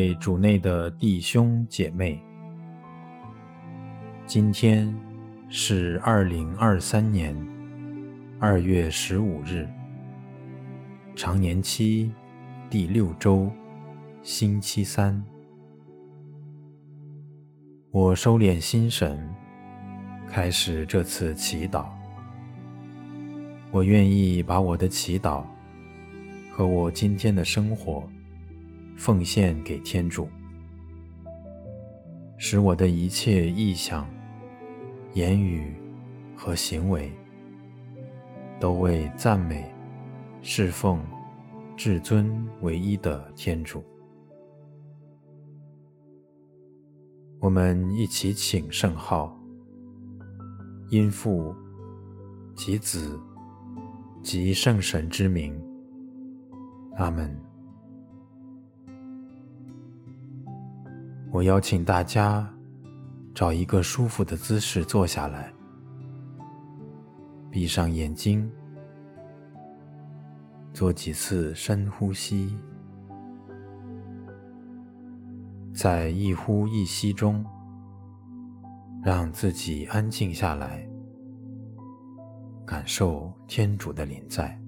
各位主内的弟兄姐妹，今天是二零二三年二月十五日，常年期第六周，星期三。我收敛心神，开始这次祈祷。我愿意把我的祈祷和我今天的生活，奉献给天主，使我的一切意向、言语和行为，都为赞美、侍奉至尊唯一的天主。我们一起请圣号，因父及子及圣神之名，阿门。我邀请大家找一个舒服的姿势坐下来，闭上眼睛，做几次深呼吸，在一呼一吸中，让自己安静下来，感受天主的临在。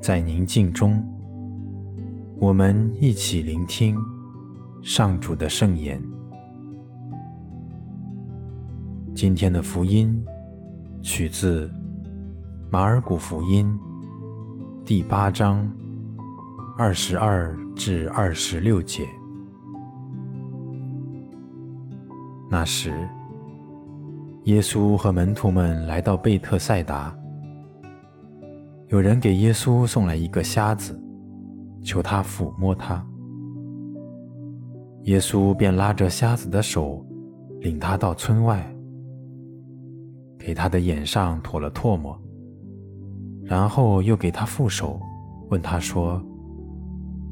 在宁静中，我们一起聆听上主的圣言。今天的福音取自马尔谷福音第八章二十二至二十六节。那时，耶稣和门徒们来到贝特赛达。有人给耶稣送来一个瞎子，求他抚摸他。耶稣便拉着瞎子的手，领他到村外，给他的眼上涂了唾沫，然后又给他覆手，问他说：“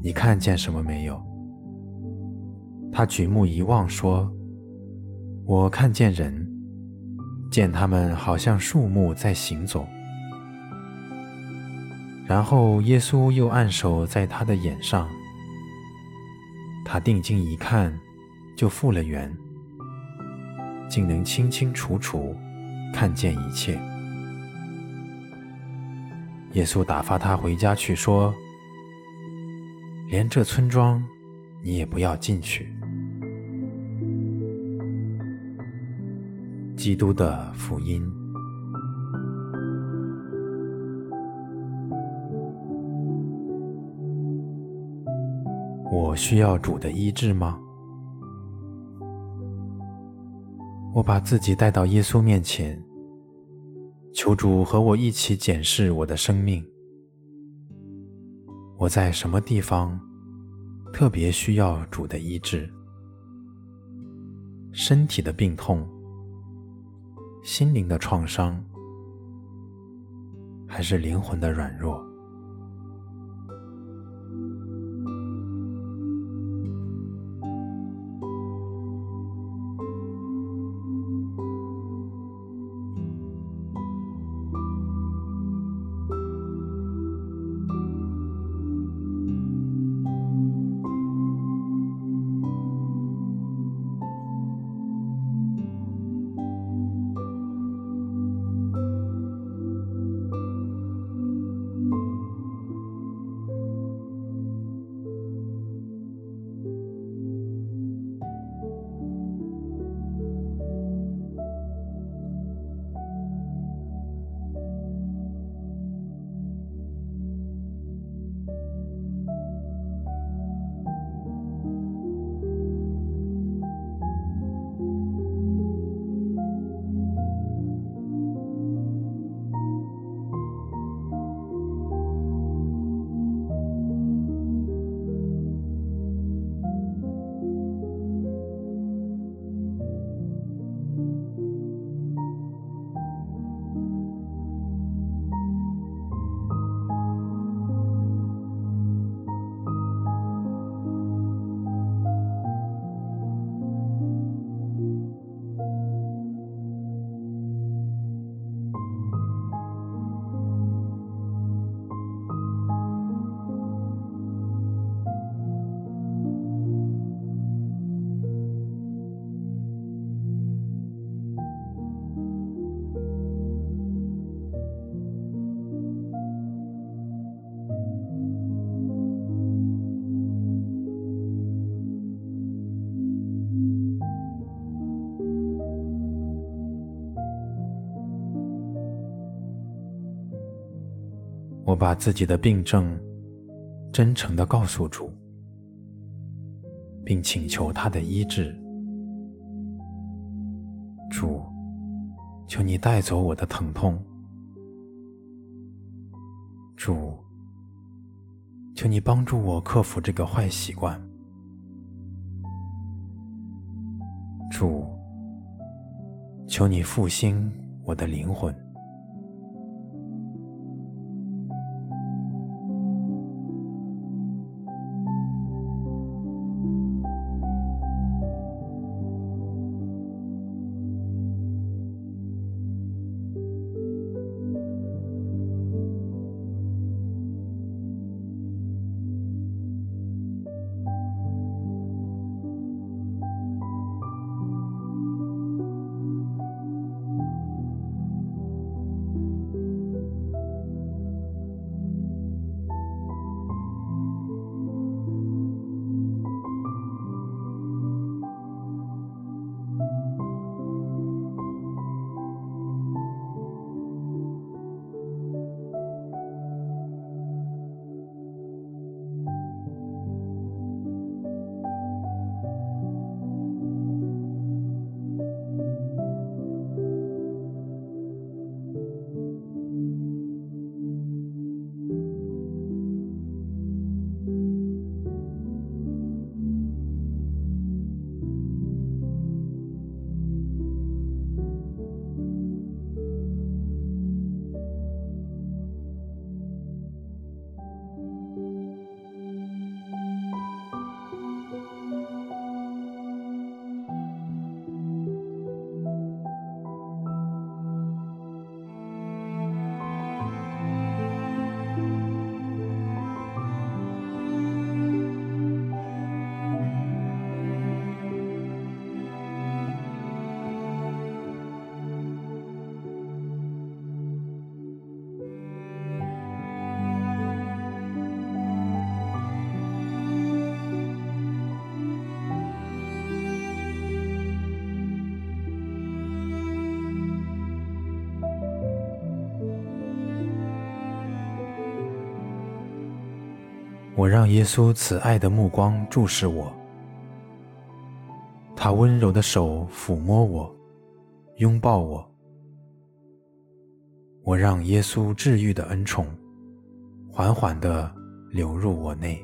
你看见什么没有？”他举目一望，说：“我看见人，见他们好像树木在行走。”然后耶稣又按手在他的眼上，他定睛一看，就复了原，竟能清清楚楚看见一切。耶稣打发他回家去，说：“连这村庄你也不要进去。”基督的福音。我需要主的医治吗？我把自己带到耶稣面前，求主和我一起检视我的生命。我在什么地方特别需要主的医治？身体的病痛、心灵的创伤，还是灵魂的软弱？我把自己的病症真诚地告诉主，并请求他的医治。主，求你带走我的疼痛。主，求你帮助我克服这个坏习惯。主，求你复兴我的灵魂。我让耶稣慈爱的目光注视我，他温柔的手抚摸我，拥抱我。我让耶稣治愈的恩宠缓缓地流入我内。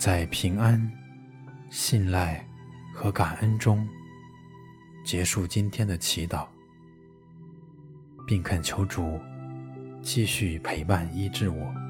在平安、信赖和感恩中结束今天的祈祷，并恳求主继续陪伴医治我。